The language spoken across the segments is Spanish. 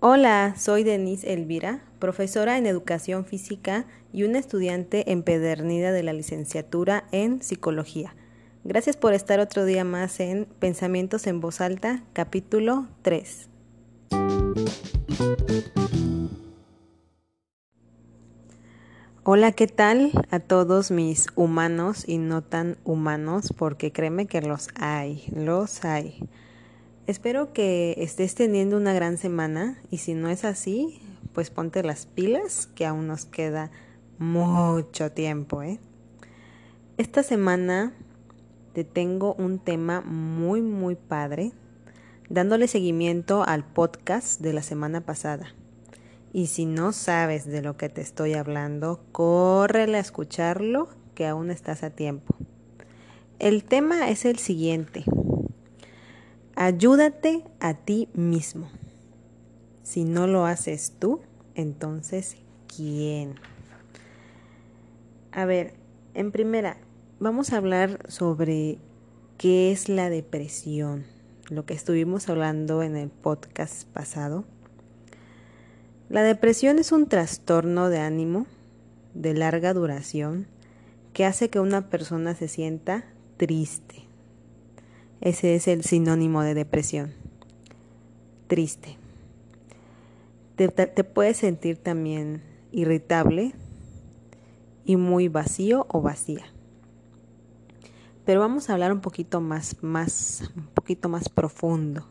Hola, soy Denise Elvira, profesora en educación física y una estudiante empedernida de la licenciatura en psicología. Gracias por estar otro día más en Pensamientos en voz alta, capítulo 3. Hola, ¿qué tal a todos mis humanos y no tan humanos? Porque créeme que los hay, los hay. Espero que estés teniendo una gran semana y si no es así, pues ponte las pilas que aún nos queda mucho tiempo. ¿eh? Esta semana te tengo un tema muy muy padre, dándole seguimiento al podcast de la semana pasada. Y si no sabes de lo que te estoy hablando, córrele a escucharlo que aún estás a tiempo. El tema es el siguiente. Ayúdate a ti mismo. Si no lo haces tú, entonces, ¿quién? A ver, en primera, vamos a hablar sobre qué es la depresión, lo que estuvimos hablando en el podcast pasado. La depresión es un trastorno de ánimo de larga duración que hace que una persona se sienta triste, ese es el sinónimo de depresión. Triste. Te, puedes sentir también irritable y muy vacío o vacía. Pero vamos a hablar un poquito más, más, un poquito más profundo.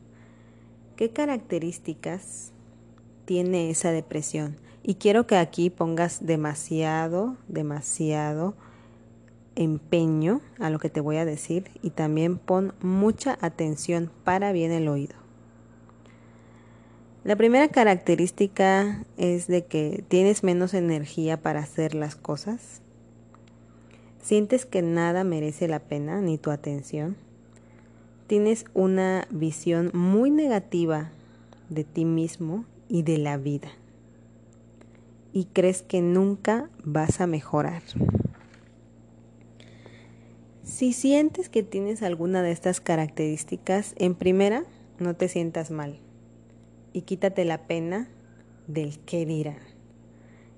¿Qué características tiene esa depresión? Y quiero que aquí pongas demasiado, demasiado empeño a lo que te voy a decir y también pon mucha atención para bien el oído. La primera característica es de que tienes menos energía para hacer las cosas. Sientes que nada merece la pena ni tu atención. Tienes una visión muy negativa de ti mismo y de la vida. Y crees que nunca vas a mejorar. Si sientes que tienes alguna de estas características, en primera, no te sientas mal y quítate la pena del qué dirán,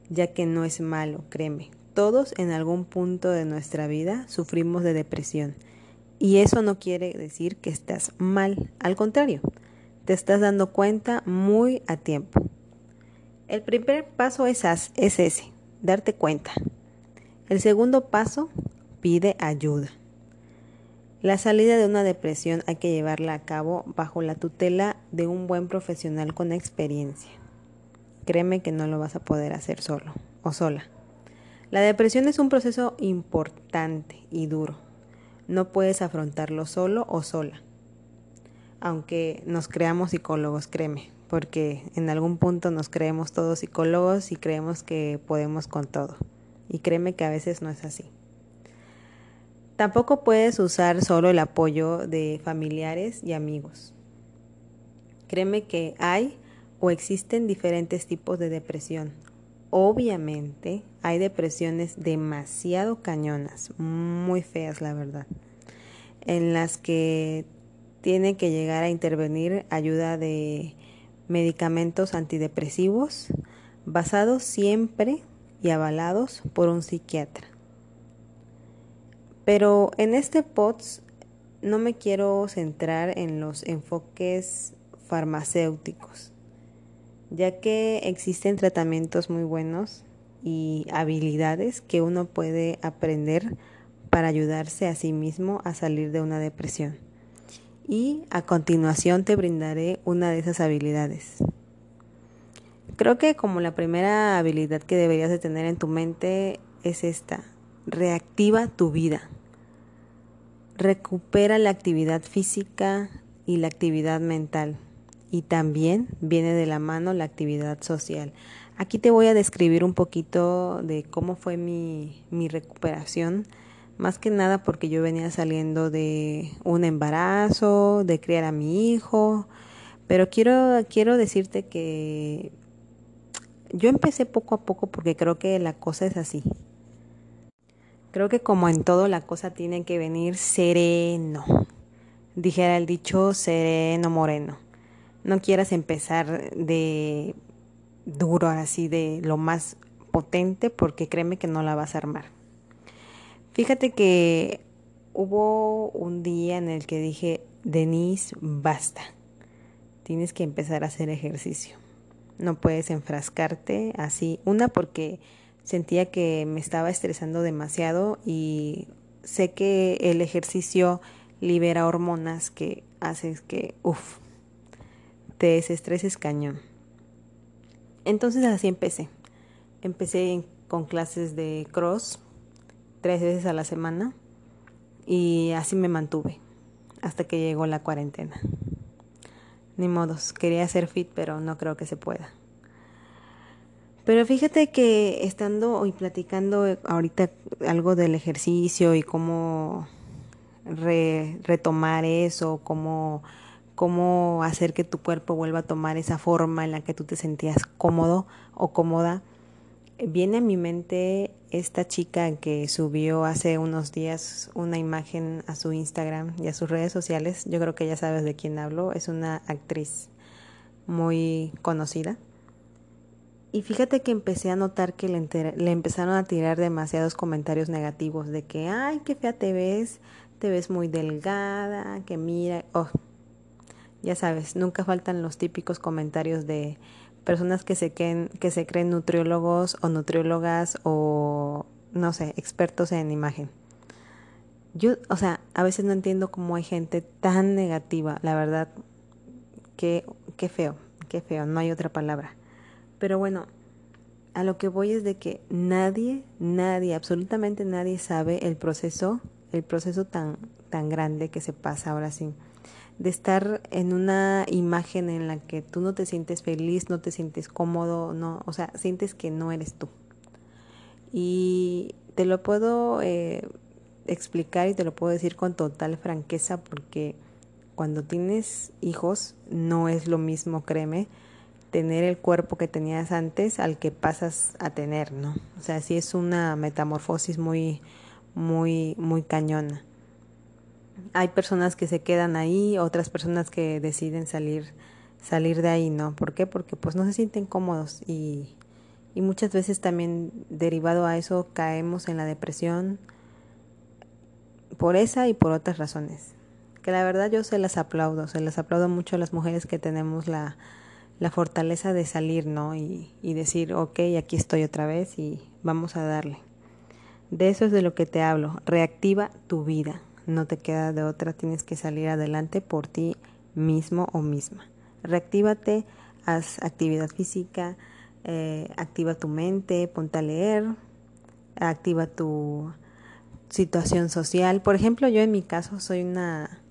ya que no es malo, créeme. Todos en algún punto de nuestra vida sufrimos de depresión y eso no quiere decir que estás mal, al contrario, te estás dando cuenta muy a tiempo. El primer paso es, es ese, darte cuenta. El segundo paso, pide ayuda. La salida de una depresión hay que llevarla a cabo bajo la tutela de un buen profesional con experiencia. Créeme que no lo vas a poder hacer solo o sola. La depresión es un proceso importante y duro. No puedes afrontarlo solo o sola. Aunque nos creamos psicólogos, créeme, porque en algún punto nos creemos todos psicólogos y creemos que podemos con todo. Y créeme que a veces no es así. Tampoco puedes usar solo el apoyo de familiares y amigos. Créeme que hay o existen diferentes tipos de depresión. Obviamente hay depresiones demasiado cañonas, muy feas la verdad, en las que tiene que llegar a intervenir ayuda de medicamentos antidepresivos basados siempre y avalados por un psiquiatra. Pero en este POTS no me quiero centrar en los enfoques farmacéuticos, ya que existen tratamientos muy buenos y habilidades que uno puede aprender para ayudarse a sí mismo a salir de una depresión. Y a continuación te brindaré una de esas habilidades. Creo que como la primera habilidad que deberías de tener en tu mente es esta, reactiva tu vida recupera la actividad física y la actividad mental. Y también viene de la mano la actividad social. Aquí te voy a describir un poquito de cómo fue mi, mi recuperación. Más que nada porque yo venía saliendo de un embarazo, de criar a mi hijo. Pero quiero, quiero decirte que yo empecé poco a poco porque creo que la cosa es así. Creo que como en todo la cosa tiene que venir sereno. Dijera el dicho sereno moreno. No quieras empezar de duro así de lo más potente porque créeme que no la vas a armar. Fíjate que hubo un día en el que dije, Denise, basta. Tienes que empezar a hacer ejercicio. No puedes enfrascarte así. Una porque sentía que me estaba estresando demasiado y sé que el ejercicio libera hormonas que haces que, uff, te desestreses cañón. Entonces así empecé. Empecé con clases de cross tres veces a la semana y así me mantuve hasta que llegó la cuarentena. Ni modos, quería ser fit, pero no creo que se pueda. Pero fíjate que estando y platicando ahorita algo del ejercicio y cómo retomar eso, cómo, cómo hacer que tu cuerpo vuelva a tomar esa forma en la que tú te sentías cómodo o cómoda, viene a mi mente esta chica que subió hace unos días una imagen a su Instagram y a sus redes sociales. Yo creo que ya sabes de quién hablo. Es una actriz muy conocida y fíjate que empecé a notar que le, empezaron a tirar demasiados comentarios negativos de que, ay, qué fea te ves, te ves muy delgada, que mira, oh, ya sabes, nunca faltan los típicos comentarios de personas que se, creen, que se creen nutriólogos o nutriólogas o, no sé, expertos en imagen. Yo, o sea, a veces no entiendo cómo hay gente tan negativa, la verdad, que, qué feo, qué feo, no hay otra palabra. Pero bueno, a lo que voy es de que nadie, nadie, absolutamente nadie sabe el proceso, el proceso tan, tan grande que se pasa ahora sí. De estar en una imagen en la que tú no te sientes feliz, no te sientes cómodo, no, o sea, sientes que no eres tú. Y te lo puedo eh, explicar y te lo puedo decir con total franqueza porque cuando tienes hijos no es lo mismo, créeme tener el cuerpo que tenías antes al que pasas a tener, ¿no? O sea, sí es una metamorfosis muy, muy, muy cañona. Hay personas que se quedan ahí, otras personas que deciden salir, salir de ahí, ¿no? ¿Por qué? Porque pues no se sienten cómodos y, y muchas veces también derivado a eso caemos en la depresión por esa y por otras razones. Que la verdad yo se las aplaudo, se las aplaudo mucho a las mujeres que tenemos la, la fortaleza de salir, ¿no? Y, y decir, ok, aquí estoy otra vez y vamos a darle. De eso es de lo que te hablo. Reactiva tu vida. No te queda de otra, tienes que salir adelante por ti mismo o misma. Reactívate, haz actividad física, eh, activa tu mente, ponte a leer, activa tu situación social. Por ejemplo, yo en mi caso soy una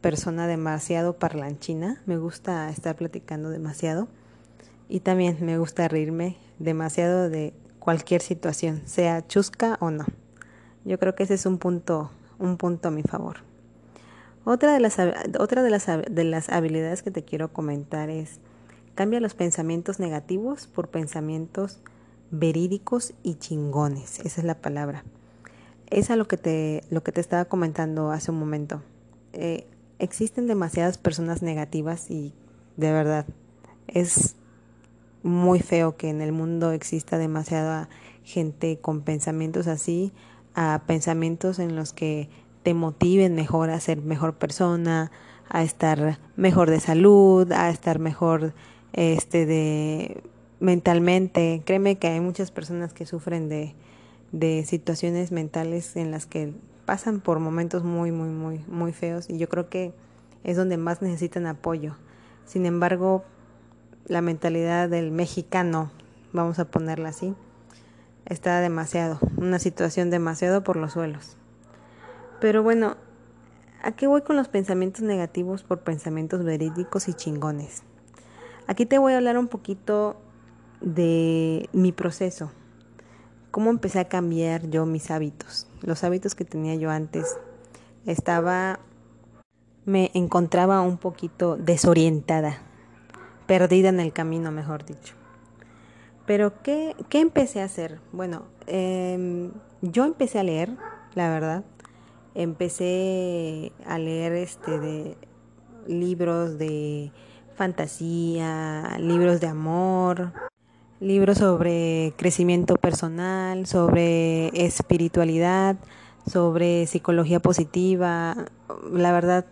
persona demasiado parlanchina, me gusta estar platicando demasiado y también me gusta reírme demasiado de cualquier situación, sea chusca o no. Yo creo que ese es un punto, un punto a mi favor. Otra de las, otra de las, de las habilidades que te quiero comentar es cambia los pensamientos negativos por pensamientos verídicos y chingones. Esa es la palabra. Es a lo que te, lo que te estaba comentando hace un momento. Eh, existen demasiadas personas negativas y de verdad es muy feo que en el mundo exista demasiada gente con pensamientos así, a pensamientos en los que te motiven mejor a ser mejor persona, a estar mejor de salud, a estar mejor este de mentalmente. Créeme que hay muchas personas que sufren de, de situaciones mentales en las que pasan por momentos muy, muy, muy, muy feos y yo creo que es donde más necesitan apoyo. Sin embargo, la mentalidad del mexicano, vamos a ponerla así, está demasiado, una situación demasiado por los suelos. Pero bueno, ¿a qué voy con los pensamientos negativos por pensamientos verídicos y chingones? Aquí te voy a hablar un poquito de mi proceso, cómo empecé a cambiar yo mis hábitos, los hábitos que tenía yo antes. Estaba, me encontraba un poquito desorientada, perdida en el camino, mejor dicho. Pero, ¿qué, qué empecé a hacer? Bueno, em, yo empecé a leer, la verdad. Empecé a leer este de libros de fantasía, libros de amor, libros sobre crecimiento personal, sobre espiritualidad, sobre psicología positiva. La verdad,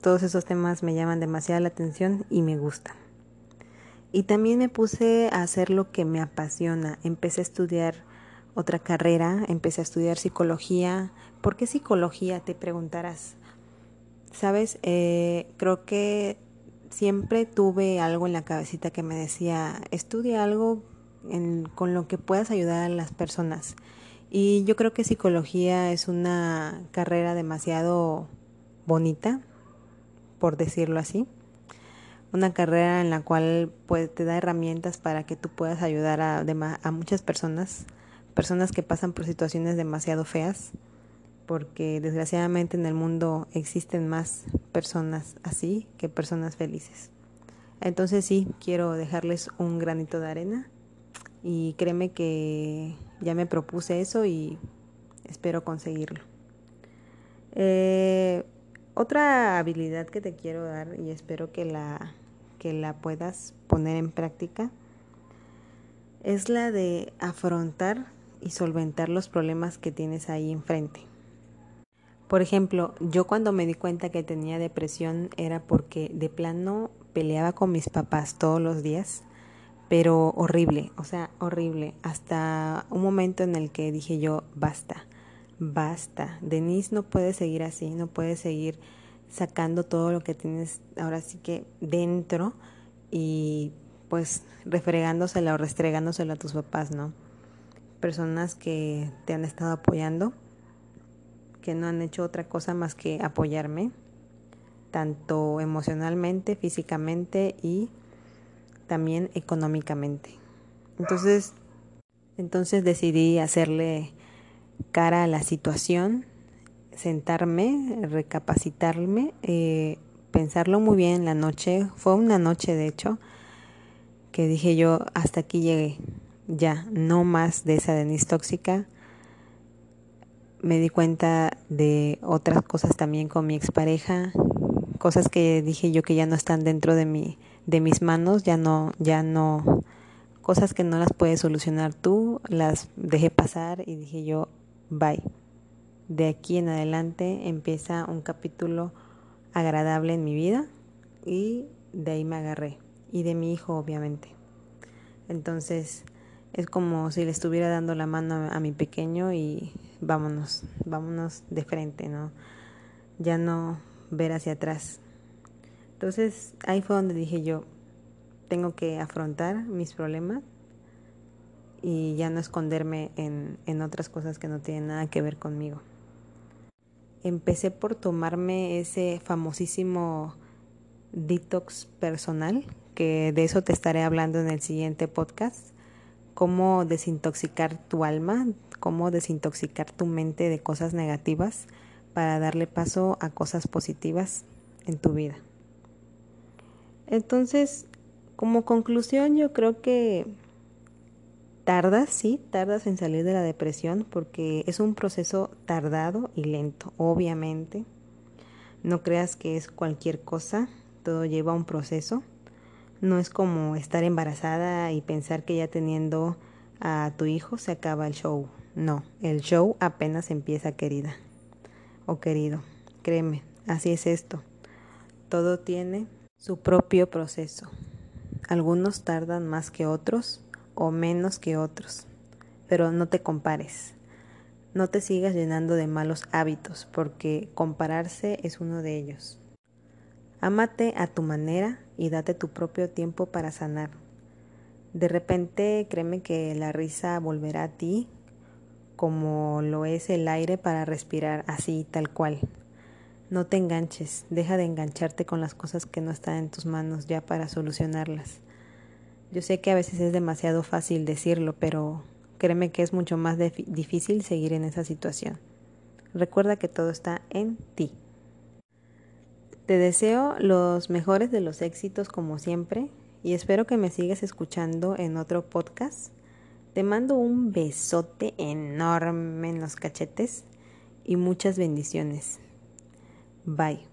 todos esos temas me llaman demasiada la atención y me gustan. Y también me puse a hacer lo que me apasiona. Empecé a estudiar otra carrera, empecé a estudiar psicología. ¿Por qué psicología? Te preguntarás. Sabes, eh, creo que siempre tuve algo en la cabecita que me decía, estudia algo con lo que puedas ayudar a las personas. Y yo creo que psicología es una carrera demasiado bonita, por decirlo así. Una carrera en la cual pues, te da herramientas para que tú puedas ayudar a, a muchas personas, personas que pasan por situaciones demasiado feas, porque desgraciadamente en el mundo existen más personas así que personas felices. Entonces sí, quiero dejarles un granito de arena y créeme que ya me propuse eso y espero conseguirlo. Eh, otra habilidad que te quiero dar y espero que la, que la puedas poner en práctica es la de afrontar y solventar los problemas que tienes ahí enfrente. Por ejemplo, yo cuando me di cuenta que tenía depresión era porque de plano peleaba con mis papás todos los días pero horrible, o sea, horrible. Hasta un momento en el que dije yo, basta, basta. Denise no puede seguir así, no puede seguir sacando todo lo que tienes ahora sí que dentro y pues refregándosela o restregándosela a tus papás, ¿no? Personas que te han estado apoyando, que no han hecho otra cosa más que apoyarme, tanto emocionalmente, físicamente y también económicamente. Entonces, entonces decidí hacerle cara a la situación, sentarme, recapacitarme, eh, pensarlo muy bien en la noche. Fue una noche, de hecho, que dije yo, hasta aquí llegué, ya, no más de esa Denise tóxica. Me di cuenta de otras cosas también con mi expareja, cosas que dije yo que ya no están dentro de mi de mis manos, ya no, ya no, cosas que no las puedes solucionar tú, las dejé pasar y dije yo, bye. De aquí en adelante empieza un capítulo agradable en mi vida y de ahí me agarré. Y de mi hijo, obviamente. Entonces, es como si le estuviera dando la mano a mi pequeño y vámonos, vámonos de frente, ¿no? Ya no ver hacia atrás. Entonces ahí fue donde dije yo, tengo que afrontar mis problemas y ya no esconderme en, en otras cosas que no tienen nada que ver conmigo. Empecé por tomarme ese famosísimo detox personal, que de eso te estaré hablando en el siguiente podcast, cómo desintoxicar tu alma, cómo desintoxicar tu mente de cosas negativas para darle paso a cosas positivas en tu vida. Entonces, como conclusión, yo creo que tardas, sí, tardas en salir de la depresión porque es un proceso tardado y lento, obviamente. No creas que es cualquier cosa, todo lleva un proceso. No es como estar embarazada y pensar que ya teniendo a tu hijo se acaba el show. No, el show apenas empieza, querida o querido. Créeme, así es esto. Todo tiene su propio proceso. Algunos tardan más que otros o menos que otros, pero no te compares. No te sigas llenando de malos hábitos porque compararse es uno de ellos. Ámate a tu manera y date tu propio tiempo para sanar. De repente créeme que la risa volverá a ti como lo es el aire para respirar así tal cual. No te enganches, deja de engancharte con las cosas que no están en tus manos ya para solucionarlas. Yo sé que a veces es demasiado fácil decirlo, pero créeme que es mucho más difícil seguir en esa situación. Recuerda que todo está en ti. Te deseo los mejores de los éxitos como siempre y espero que me sigas escuchando en otro podcast Te mando un besote enorme en los cachetes y muchas bendiciones. Bye.